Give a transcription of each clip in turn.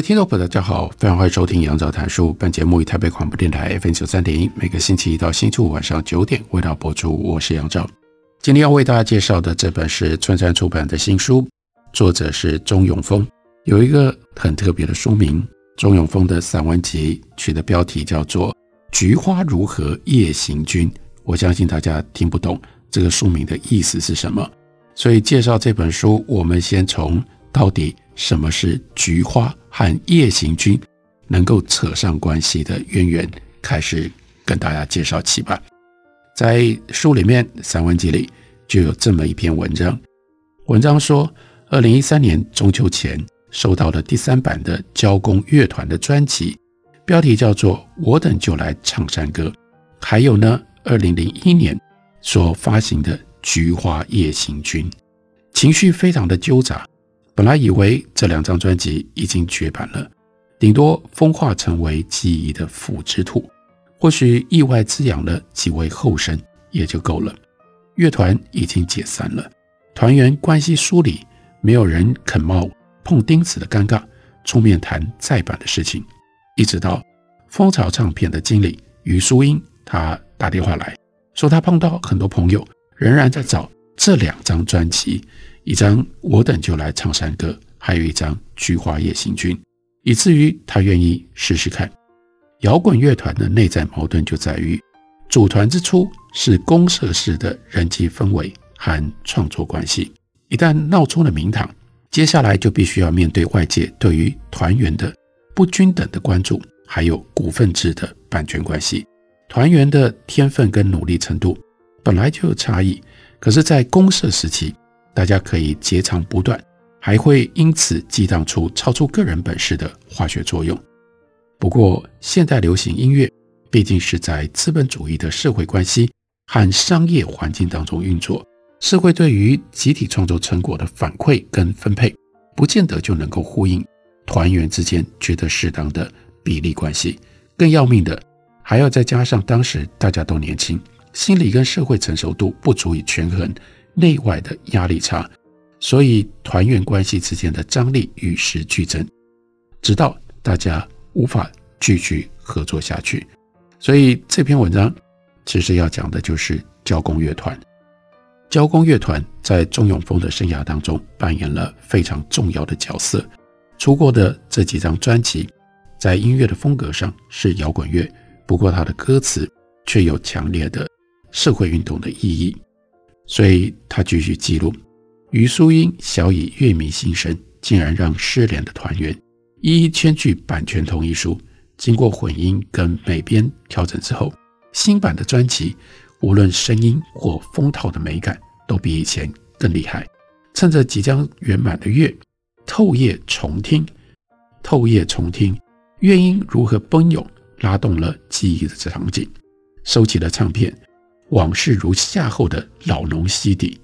位听众朋友，大家好，非常欢迎收听杨照谈书。本节目以台北广播电台 FM 九三点一，每个星期一到星期五晚上九点为大家播出。我是杨照。今天要为大家介绍的这本是春山出版的新书，作者是钟永丰。有一个很特别的书名，钟永丰的散文集取的标题叫做《菊花如何夜行军》。我相信大家听不懂这个书名的意思是什么，所以介绍这本书，我们先从到底。什么是菊花和夜行军能够扯上关系的渊源？开始跟大家介绍起吧。在书里面，散文集里就有这么一篇文章。文章说，二零一三年中秋前收到了第三版的交工乐团的专辑，标题叫做《我等就来唱山歌》。还有呢，二零零一年所发行的《菊花夜行军》，情绪非常的纠杂。本来以为这两张专辑已经绝版了，顶多风化成为记忆的腐殖土，或许意外滋养了几位后生也就够了。乐团已经解散了，团员关系疏离，没有人肯冒碰钉子的尴尬出面谈再版的事情。一直到蜂巢唱片的经理余淑英，他打电话来说，他碰到很多朋友仍然在找这两张专辑。一张我等就来唱山歌，还有一张菊花夜行军，以至于他愿意试试看。摇滚乐团的内在矛盾就在于，组团之初是公社式的人际氛围和创作关系，一旦闹出了名堂，接下来就必须要面对外界对于团员的不均等的关注，还有股份制的版权关系。团员的天分跟努力程度本来就有差异，可是，在公社时期。大家可以截长补短，还会因此激荡出超出个人本事的化学作用。不过，现代流行音乐毕竟是在资本主义的社会关系和商业环境当中运作，社会对于集体创作成果的反馈跟分配，不见得就能够呼应团员之间觉得适当的比例关系。更要命的，还要再加上当时大家都年轻，心理跟社会成熟度不足以权衡。内外的压力差，所以团员关系之间的张力与时俱增，直到大家无法继续合作下去。所以这篇文章其实要讲的就是交工乐团。交工乐团在钟永丰的生涯当中扮演了非常重要的角色。出过的这几张专辑，在音乐的风格上是摇滚乐，不过他的歌词却有强烈的社会运动的意义。所以他继续记录，余淑英小以乐迷心声，竟然让失联的团员一一签具版权同意书。经过混音跟美编调整之后，新版的专辑无论声音或封套的美感都比以前更厉害。趁着即将圆满的月，透夜重听，透夜重听乐音如何奔涌，拉动了记忆的场景，收起了唱片。往事如夏后的老农溪底，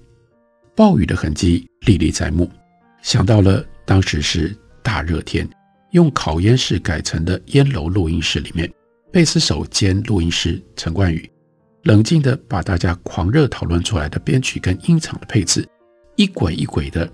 暴雨的痕迹历历在目。想到了当时是大热天，用烤烟室改成的烟楼录音室里面，贝斯手兼录音师陈冠宇，冷静地把大家狂热讨论出来的编曲跟音场的配置，一轨一轨地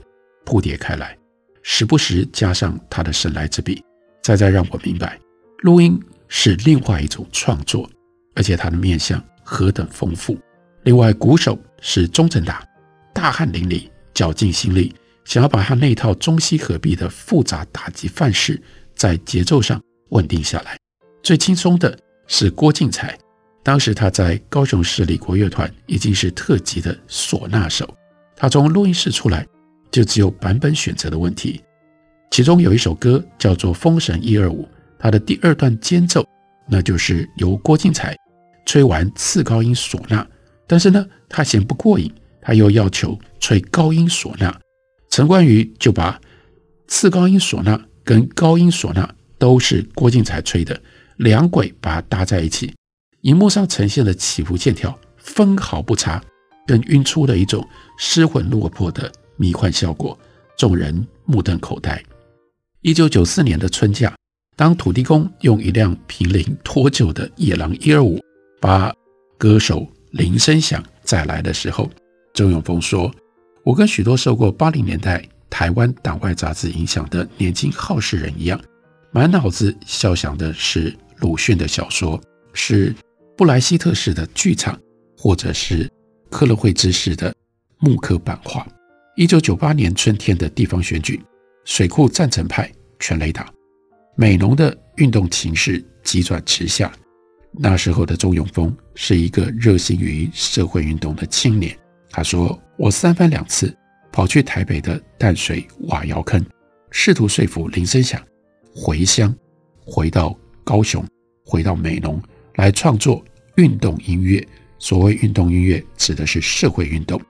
铺叠开来，时不时加上他的神来之笔，再再让我明白，录音是另外一种创作，而且他的面向。何等丰富！另外，鼓手是钟正达，大汗淋漓，绞尽心力，想要把他那套中西合璧的复杂打击范式，在节奏上稳定下来。最轻松的是郭靖才，当时他在高雄市立国乐团已经是特级的唢呐手，他从录音室出来，就只有版本选择的问题。其中有一首歌叫做《封神一二五》，它的第二段间奏，那就是由郭靖才。吹完次高音唢呐，但是呢，他嫌不过瘾，他又要求吹高音唢呐，陈冠宇就把次高音唢呐跟高音唢呐都是郭静才吹的，两轨把它搭在一起，荧幕上呈现的起伏线条分毫不差，更晕出了一种失魂落魄的迷幻效果，众人目瞪口呆。一九九四年的春假，当土地公用一辆濒临脱臼的野狼一二五把歌手铃声响再来的时候，周永峰说：“我跟许多受过八零年代台湾党外杂志影响的年轻好事人一样，满脑子肖想的是鲁迅的小说，是布莱希特式的剧场，或者是克勒惠兹式的木刻版画。”一九九八年春天的地方选举。水库赞成派全垒打，美浓的运动情势急转直下。那时候的周永丰是一个热心于社会运动的青年。他说：“我三番两次跑去台北的淡水瓦窑坑，试图说服林声祥回乡，回到高雄，回到美浓来创作运动音乐。所谓运动音乐，指的是社会运动，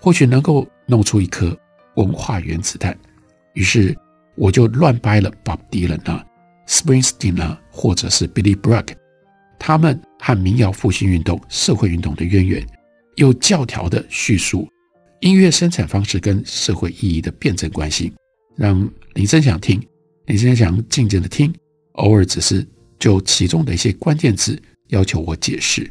或许能够弄出一颗文化原子弹。”于是我就乱掰了 Bob Dylan 啊、Springsteen 啊，或者是 Billy Bragg，他们和民谣复兴运动、社会运动的渊源，有教条的叙述音乐生产方式跟社会意义的辩证关系，让林声祥听，林声祥静静的听，偶尔只是就其中的一些关键字要求我解释。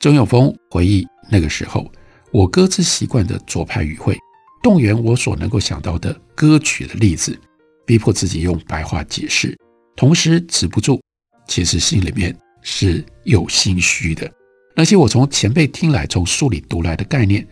钟永丰回忆那个时候，我鸽子习惯的左派语汇。动员我所能够想到的歌曲的例子，逼迫自己用白话解释，同时止不住，其实心里面是有心虚的。那些我从前辈听来、从书里读来的概念，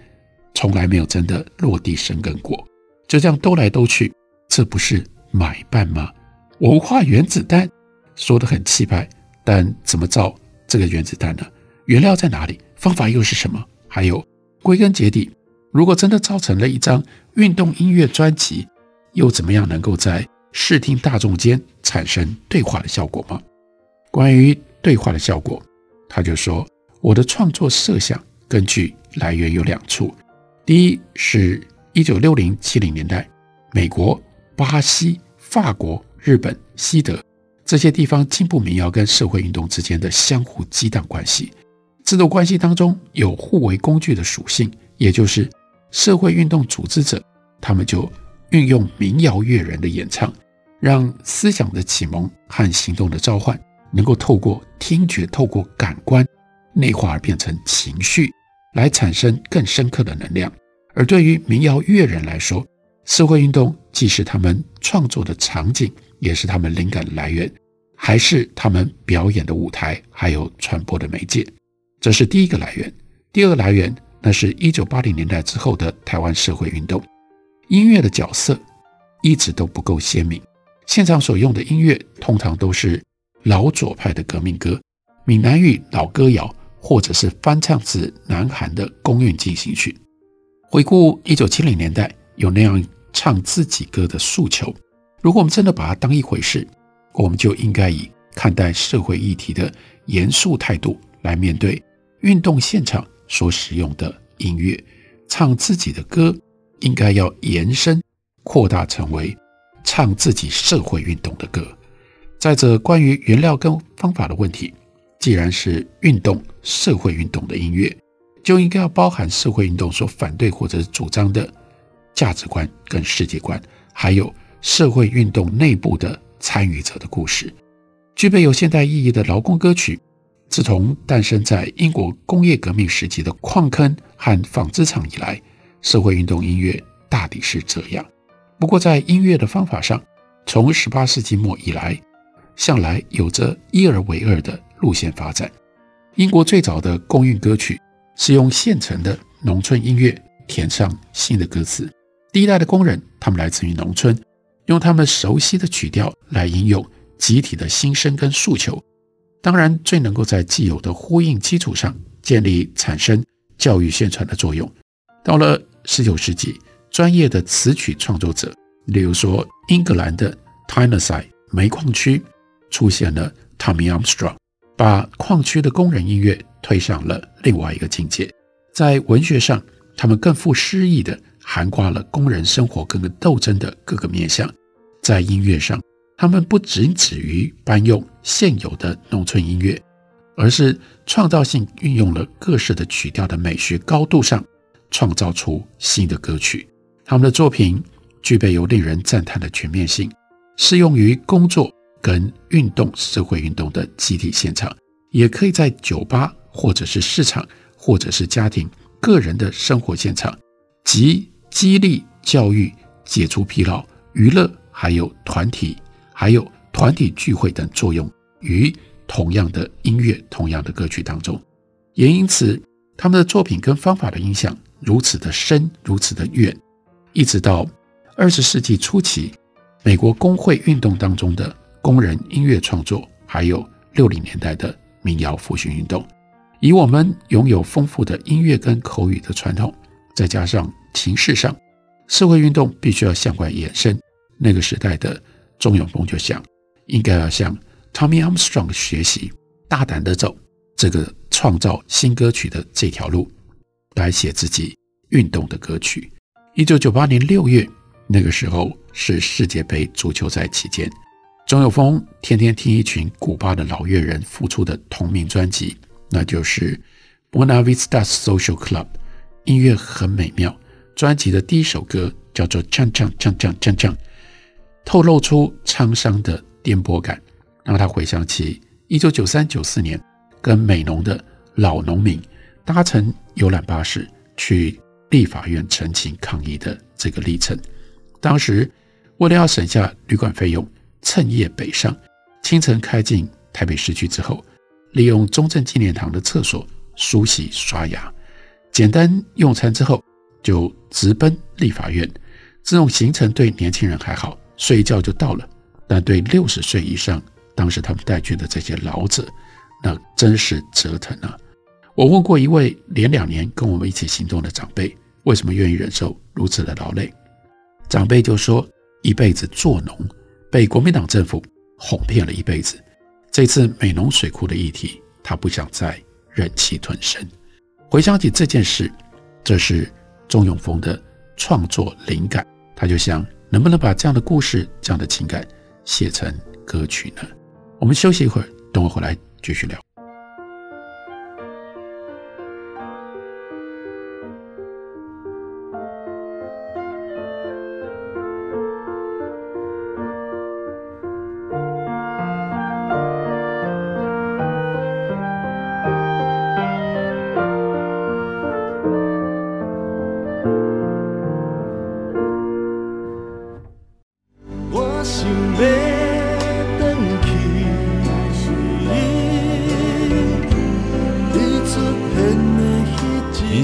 从来没有真的落地生根过，就这样兜来兜去，这不是买办吗？文化原子弹说得很气派，但怎么造这个原子弹呢？原料在哪里？方法又是什么？还有，归根结底。如果真的造成了一张运动音乐专辑，又怎么样能够在视听大众间产生对话的效果吗？关于对话的效果，他就说：“我的创作设想根据来源有两处，第一是一九六零七零年代，美国、巴西、法国、日本、西德这些地方进步民谣跟社会运动之间的相互激荡关系，这种关系当中有互为工具的属性，也就是。”社会运动组织者，他们就运用民谣乐人的演唱，让思想的启蒙和行动的召唤能够透过听觉、透过感官内化而变成情绪，来产生更深刻的能量。而对于民谣乐人来说，社会运动既是他们创作的场景，也是他们灵感的来源，还是他们表演的舞台，还有传播的媒介。这是第一个来源。第二个来源。那是一九八零年代之后的台湾社会运动，音乐的角色一直都不够鲜明。现场所用的音乐通常都是老左派的革命歌、闽南语老歌谣，或者是翻唱自南韩的公运进行曲。回顾一九七零年代有那样唱自己歌的诉求，如果我们真的把它当一回事，我们就应该以看待社会议题的严肃态度来面对运动现场。所使用的音乐，唱自己的歌，应该要延伸扩大成为唱自己社会运动的歌。再者，关于原料跟方法的问题，既然是运动社会运动的音乐，就应该要包含社会运动所反对或者主张的价值观跟世界观，还有社会运动内部的参与者的故事，具备有现代意义的劳工歌曲。自从诞生在英国工业革命时期的矿坑和纺织厂以来，社会运动音乐大抵是这样。不过，在音乐的方法上，从十八世纪末以来，向来有着一而为二的路线发展。英国最早的工运歌曲是用现成的农村音乐填上新的歌词。第一代的工人，他们来自于农村，用他们熟悉的曲调来吟咏集体的心声跟诉求。当然，最能够在既有的呼应基础上建立、产生教育宣传的作用。到了十九世纪，专业的词曲创作者，例如说英格兰的 Tyneside 煤矿区，出现了 Tommy Armstrong，把矿区的工人音乐推上了另外一个境界。在文学上，他们更富诗意的涵盖了工人生活跟个斗争的各个面向。在音乐上，他们不仅止于搬用现有的农村音乐，而是创造性运用了各式的曲调的美学高度上，创造出新的歌曲。他们的作品具备有令人赞叹的全面性，适用于工作跟运动、社会运动的集体现场，也可以在酒吧或者是市场或者是家庭、个人的生活现场，集激励、教育、解除疲劳、娱乐。还有团体，还有团体聚会等作用于同样的音乐、同样的歌曲当中，也因此他们的作品跟方法的影响如此的深，如此的远，一直到二十世纪初期，美国工会运动当中的工人音乐创作，还有六零年代的民谣复兴运动，以我们拥有丰富的音乐跟口语的传统，再加上情势上社会运动必须要向外延伸。那个时代的钟永丰就想，应该要向 Tommy Armstrong 学习，大胆地走这个创造新歌曲的这条路，来写自己运动的歌曲。一九九八年六月，那个时候是世界杯足球赛期间，钟有峰天天听一群古巴的老乐人复出的同名专辑，那就是 Buena Vista Social Club，音乐很美妙。专辑的第一首歌叫做《锵锵锵锵锵锵》。透露出沧桑的颠簸感，让他回想起一九九三九四年跟美浓的老农民搭乘游览巴士去立法院陈情抗议的这个历程。当时为了要省下旅馆费用，趁夜北上，清晨开进台北市区之后，利用中正纪念堂的厕所梳洗刷牙，简单用餐之后就直奔立法院。这种行程对年轻人还好。睡一觉就到了，但对六十岁以上，当时他们带去的这些老者，那真是折腾啊！我问过一位连两年跟我们一起行动的长辈，为什么愿意忍受如此的劳累？长辈就说：一辈子做农，被国民党政府哄骗了一辈子。这次美浓水库的议题，他不想再忍气吞声。回想起这件事，这是钟永峰的创作灵感，他就想。能不能把这样的故事、这样的情感写成歌曲呢？我们休息一会儿，等我回来继续聊。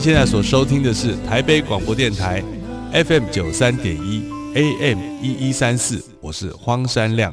现在所收听的是台北广播电台 FM 九三点一 AM 一一三四，我是荒山亮。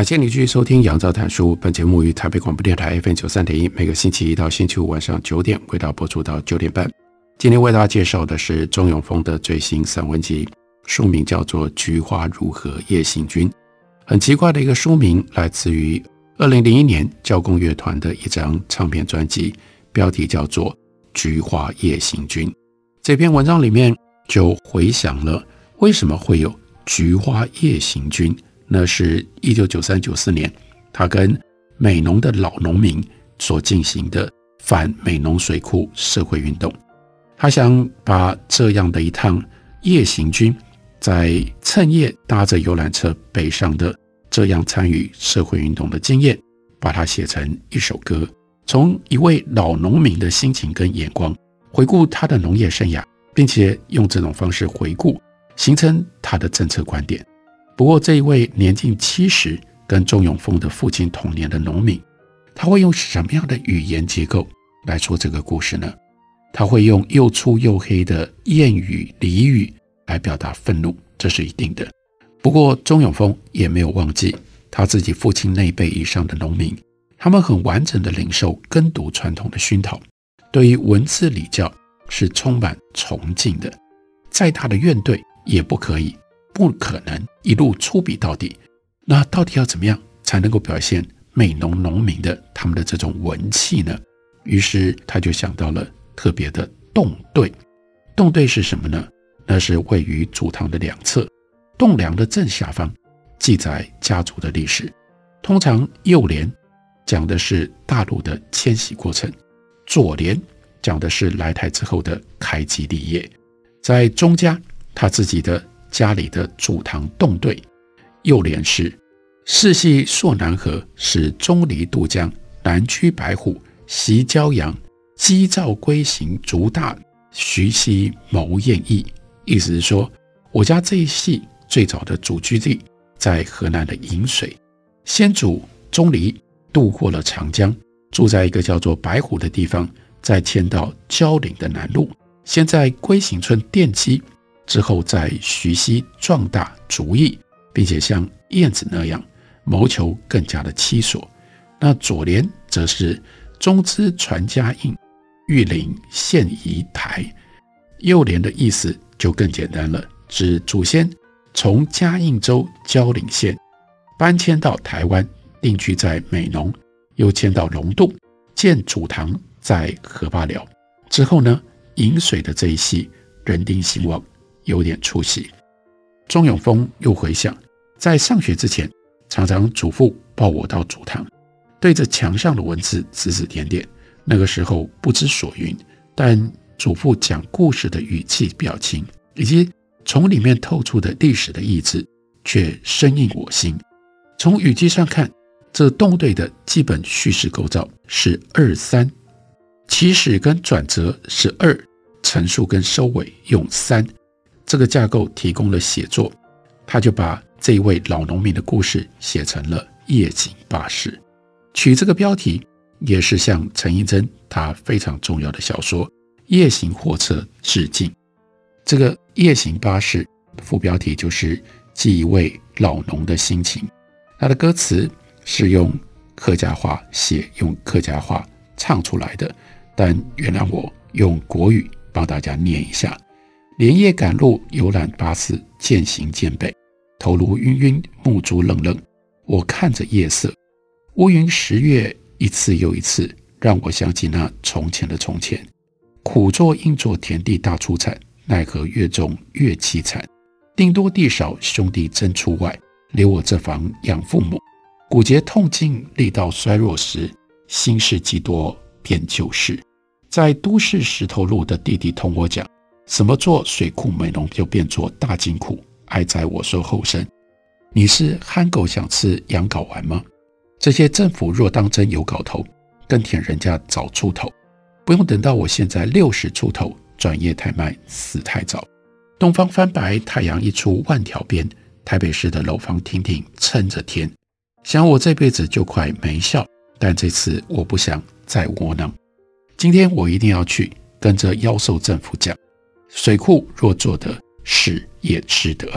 感谢你继续收听《杨照谈书》。本节目于台北广播电台 FM 九三点一，每个星期一到星期五晚上九点，为大家播出到九点半。今天为大家介绍的是钟永丰的最新散文集，书名叫做《菊花如何夜行军》。很奇怪的一个书名，来自于二零零一年交工乐团的一张唱片专辑，标题叫做《菊花夜行军》。这篇文章里面就回想了为什么会有菊花夜行军。那是一九九三九四年，他跟美农的老农民所进行的反美农水库社会运动。他想把这样的一趟夜行军在趁夜搭着游览车北上的这样参与社会运动的经验，把它写成一首歌，从一位老农民的心情跟眼光回顾他的农业生涯，并且用这种方式回顾，形成他的政策观点。不过，这一位年近七十、跟钟永丰的父亲同年的农民，他会用什么样的语言结构来说这个故事呢？他会用又粗又黑的谚语俚语来表达愤怒，这是一定的。不过，钟永丰也没有忘记他自己父亲那一辈以上的农民，他们很完整的领受耕读传统的熏陶，对于文字礼教是充满崇敬的。再大的怨怼也不可以。不可能一路粗鄙到底，那到底要怎么样才能够表现美浓农民的他们的这种文气呢？于是他就想到了特别的栋对。栋对是什么呢？那是位于祖堂的两侧，栋梁的正下方，记载家族的历史。通常右联讲的是大陆的迁徙过程，左联讲的是来台之后的开基立业。在钟家，他自己的。家里的祖堂洞对，右联是世系朔南河，使钟离渡江，南驱白虎，袭骄阳，击赵归行，逐大徐熙谋燕翼。意思是说，我家这一系最早的祖居地在河南的引水，先祖钟离渡过了长江，住在一个叫做白虎的地方，再迁到蕉岭的南麓，先在归行村奠基。之后，在徐熙壮大族裔，并且像燕子那样谋求更加的栖所。那左联则是宗支传家印，玉林献夷台。右联的意思就更简单了，指祖先从嘉应州蕉岭县搬迁到台湾，定居在美浓，又迁到龙洞，建祖堂在河坝寮。之后呢，颍水的这一系人丁兴旺。有点出息。钟永丰又回想，在上学之前，常常祖父抱我到祖堂，对着墙上的文字指指点点。那个时候不知所云，但祖父讲故事的语气、表情，以及从里面透出的历史的意志，却深印我心。从语句上看，这栋对的基本叙事构造是二三，起始跟转折是二，陈述跟收尾用三。这个架构提供了写作，他就把这一位老农民的故事写成了《夜行巴士》，取这个标题也是向陈映真他非常重要的小说《夜行货车》致敬。这个《夜行巴士》副标题就是记一位老农的心情，他的歌词是用客家话写，用客家话唱出来的，但原谅我用国语帮大家念一下。连夜赶路，游览巴士，渐行渐北，头颅晕晕，目珠愣愣。我看着夜色，乌云十月，一次又一次，让我想起那从前的从前。苦作硬作，田地大出产，奈何越种越凄惨。地多地少，兄弟争出外，留我这房养父母。骨节痛尽，力道衰弱时，心事既多，便旧事。在都市石头路的弟弟同我讲。什么做水库美浓就变做大金库，爱在我受后生。你是憨狗想吃羊睾丸吗？这些政府若当真有搞头，耕田人家早出头，不用等到我现在六十出头，转业太慢，死太早。东方翻白，太阳一出万条边，台北市的楼房亭亭撑着天。想我这辈子就快没效，但这次我不想再窝囊。今天我一定要去跟着妖兽政府讲。水库若做得是也值得，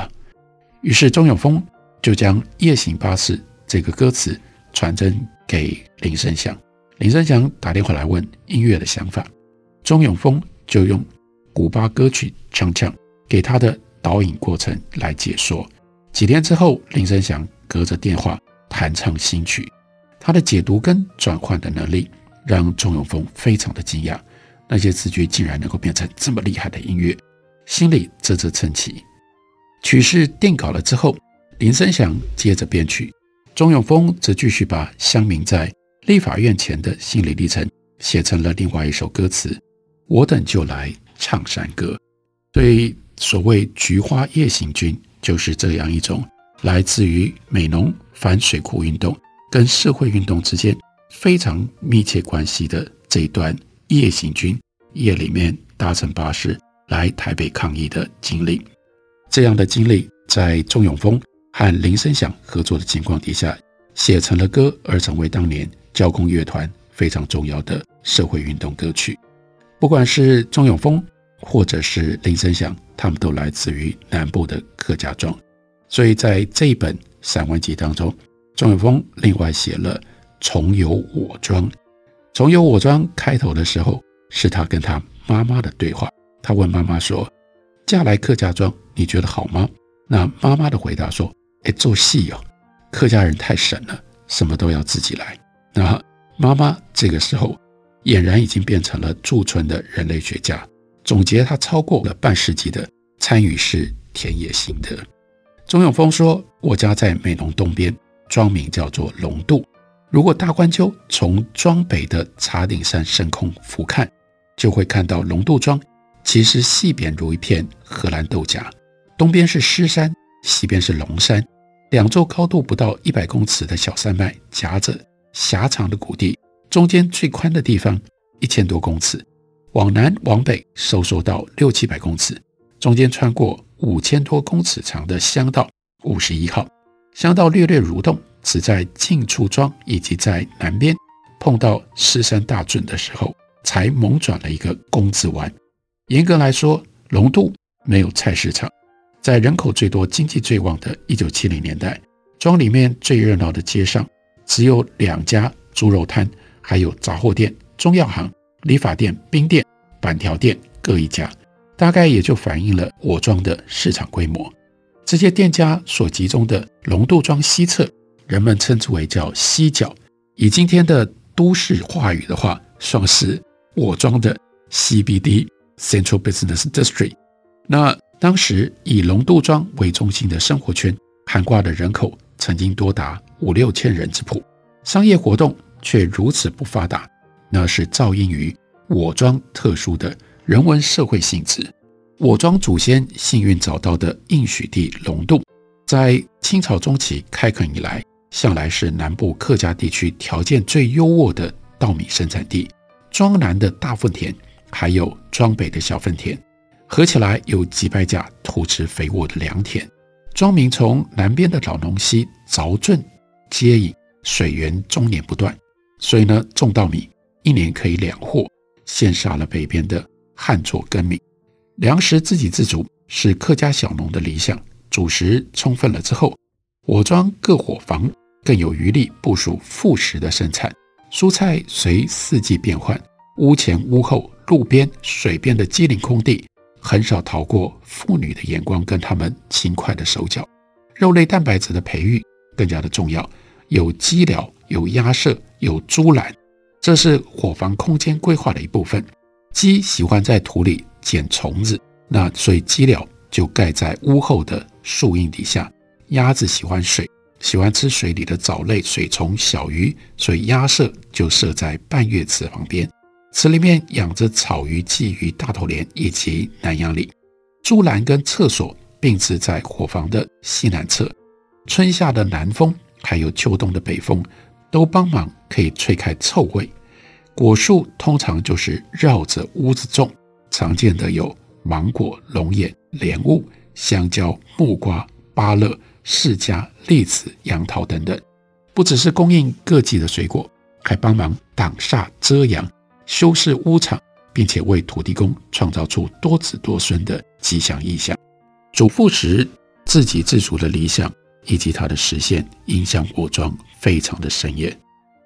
于是钟永丰就将《夜行巴士》这个歌词传真给林生祥。林生祥打电话来问音乐的想法，钟永丰就用古巴歌曲唱唱给他的导引过程来解说。几天之后，林生祥隔着电话弹唱新曲，他的解读跟转换的能力让钟永丰非常的惊讶。那些词句竟然能够变成这么厉害的音乐，心里啧啧称奇。曲式定稿了之后，林生祥接着编曲，钟永丰则继续把乡民在立法院前的心理历程写成了另外一首歌词。我等就来唱山歌。所以所谓菊花夜行军，就是这样一种来自于美浓反水库运动跟社会运动之间非常密切关系的这一段夜行军，夜里面搭乘巴士来台北抗议的经历。这样的经历，在钟永丰和林生祥合作的情况底下，写成了歌，而成为当年交工乐团非常重要的社会运动歌曲。不管是钟永丰或者是林生祥，他们都来自于南部的客家庄，所以在这一本散文集当中，钟永丰另外写了《重游我庄》。《重游我庄》开头的时候，是他跟他妈妈的对话。他问妈妈说：“嫁来客家庄。”你觉得好吗？那妈妈的回答说：“哎，做戏哦，客家人太省了，什么都要自己来。”那妈妈这个时候俨然已经变成了驻村的人类学家，总结他超过了半世纪的参与式田野心得。钟永丰说：“我家在美浓东边，庄名叫做龙渡。如果大冠鷲从庄北的茶顶山升空俯瞰，就会看到龙渡庄其实细扁如一片荷兰豆荚。”东边是狮山，西边是龙山，两座高度不到一百公尺的小山脉夹着狭长的谷地，中间最宽的地方一千多公尺，往南往北收缩到六七百公尺，中间穿过五千多公尺长的乡道五十一号，乡道略略蠕动，只在近处庄以及在南边碰到狮山大圳的时候，才猛转了一个工字弯。严格来说，龙渡没有菜市场。在人口最多、经济最旺的一九七零年代，庄里面最热闹的街上只有两家猪肉摊，还有杂货店、中药行、理发店、冰店、板条店各一家，大概也就反映了我庄的市场规模。这些店家所集中的龙渡庄西侧，人们称之为叫西角，以今天的都市话语的话，算是我庄的 CBD（Central Business District）。那当时以龙渡庄为中心的生活圈，涵盖的人口曾经多达五六千人之谱，商业活动却如此不发达，那是肇因于我庄特殊的人文社会性质。我庄祖先幸运找到的应许地龙渡，在清朝中期开垦以来，向来是南部客家地区条件最优渥的稻米生产地。庄南的大粪田，还有庄北的小粪田。合起来有几百甲土质肥沃的良田，庄民从南边的老农溪凿圳接引，水源终年不断，所以呢，种稻米一年可以两获，羡煞了北边的旱作耕米，粮食自给自足是客家小农的理想。主食充分了之后，我庄各伙房更有余力部署副食的生产，蔬菜随四季变换，屋前屋后路边水边的机灵空地。很少逃过妇女的眼光，跟他们勤快的手脚。肉类蛋白质的培育更加的重要，有鸡寮，有鸭舍，有猪栏，这是伙房空间规划的一部分。鸡喜欢在土里捡虫子，那所以鸡寮就盖在屋后的树荫底下。鸭子喜欢水，喜欢吃水里的藻类、水虫、小鱼，所以鸭舍就设在半月池旁边。池里面养着草鱼、鲫鱼、大头鲢以及南洋鲤。猪栏跟厕所并置在伙房的西南侧。春夏的南风还有秋冬的北风都帮忙可以吹开臭味。果树通常就是绕着屋子种，常见的有芒果、龙眼、莲雾、香蕉、木瓜、芭乐、释迦、栗子、杨桃等等。不只是供应各季的水果，还帮忙挡煞遮阳。修饰屋场，并且为土地公创造出多子多孙的吉祥意象。主父时自给自足的理想以及它的实现，影响我庄非常的深远。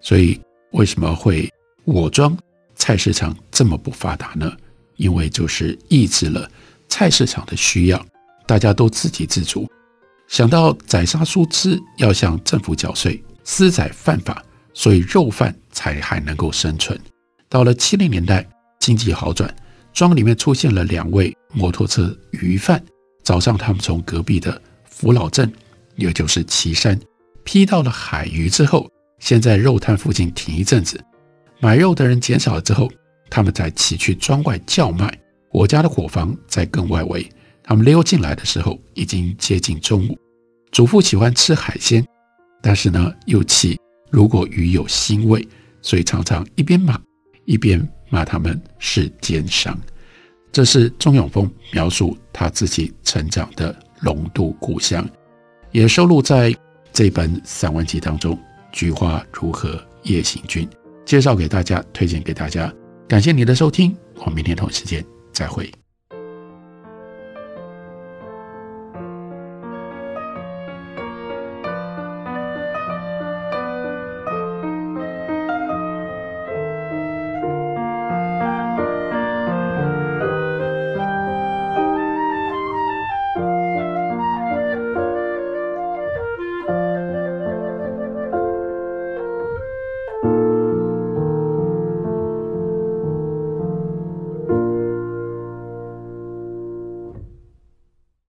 所以，为什么会我庄菜市场这么不发达呢？因为就是抑制了菜市场的需要，大家都自给自足。想到宰杀猪只要向政府缴税，私宰犯法，所以肉贩才还能够生存。到了七零年代，经济好转，庄里面出现了两位摩托车鱼贩。早上，他们从隔壁的福老镇，也就是岐山，批到了海鱼之后，先在肉摊附近停一阵子。买肉的人减少了之后，他们再骑去庄外叫卖。我家的伙房在更外围，他们溜进来的时候已经接近中午。祖父喜欢吃海鲜，但是呢又气如果鱼有腥味，所以常常一边骂一边骂他们是奸商。这是钟永丰描述他自己成长的龙渡故乡，也收录在这本散文集当中。菊花如何夜行军？介绍给大家，推荐给大家。感谢你的收听，我们明天同一时间再会。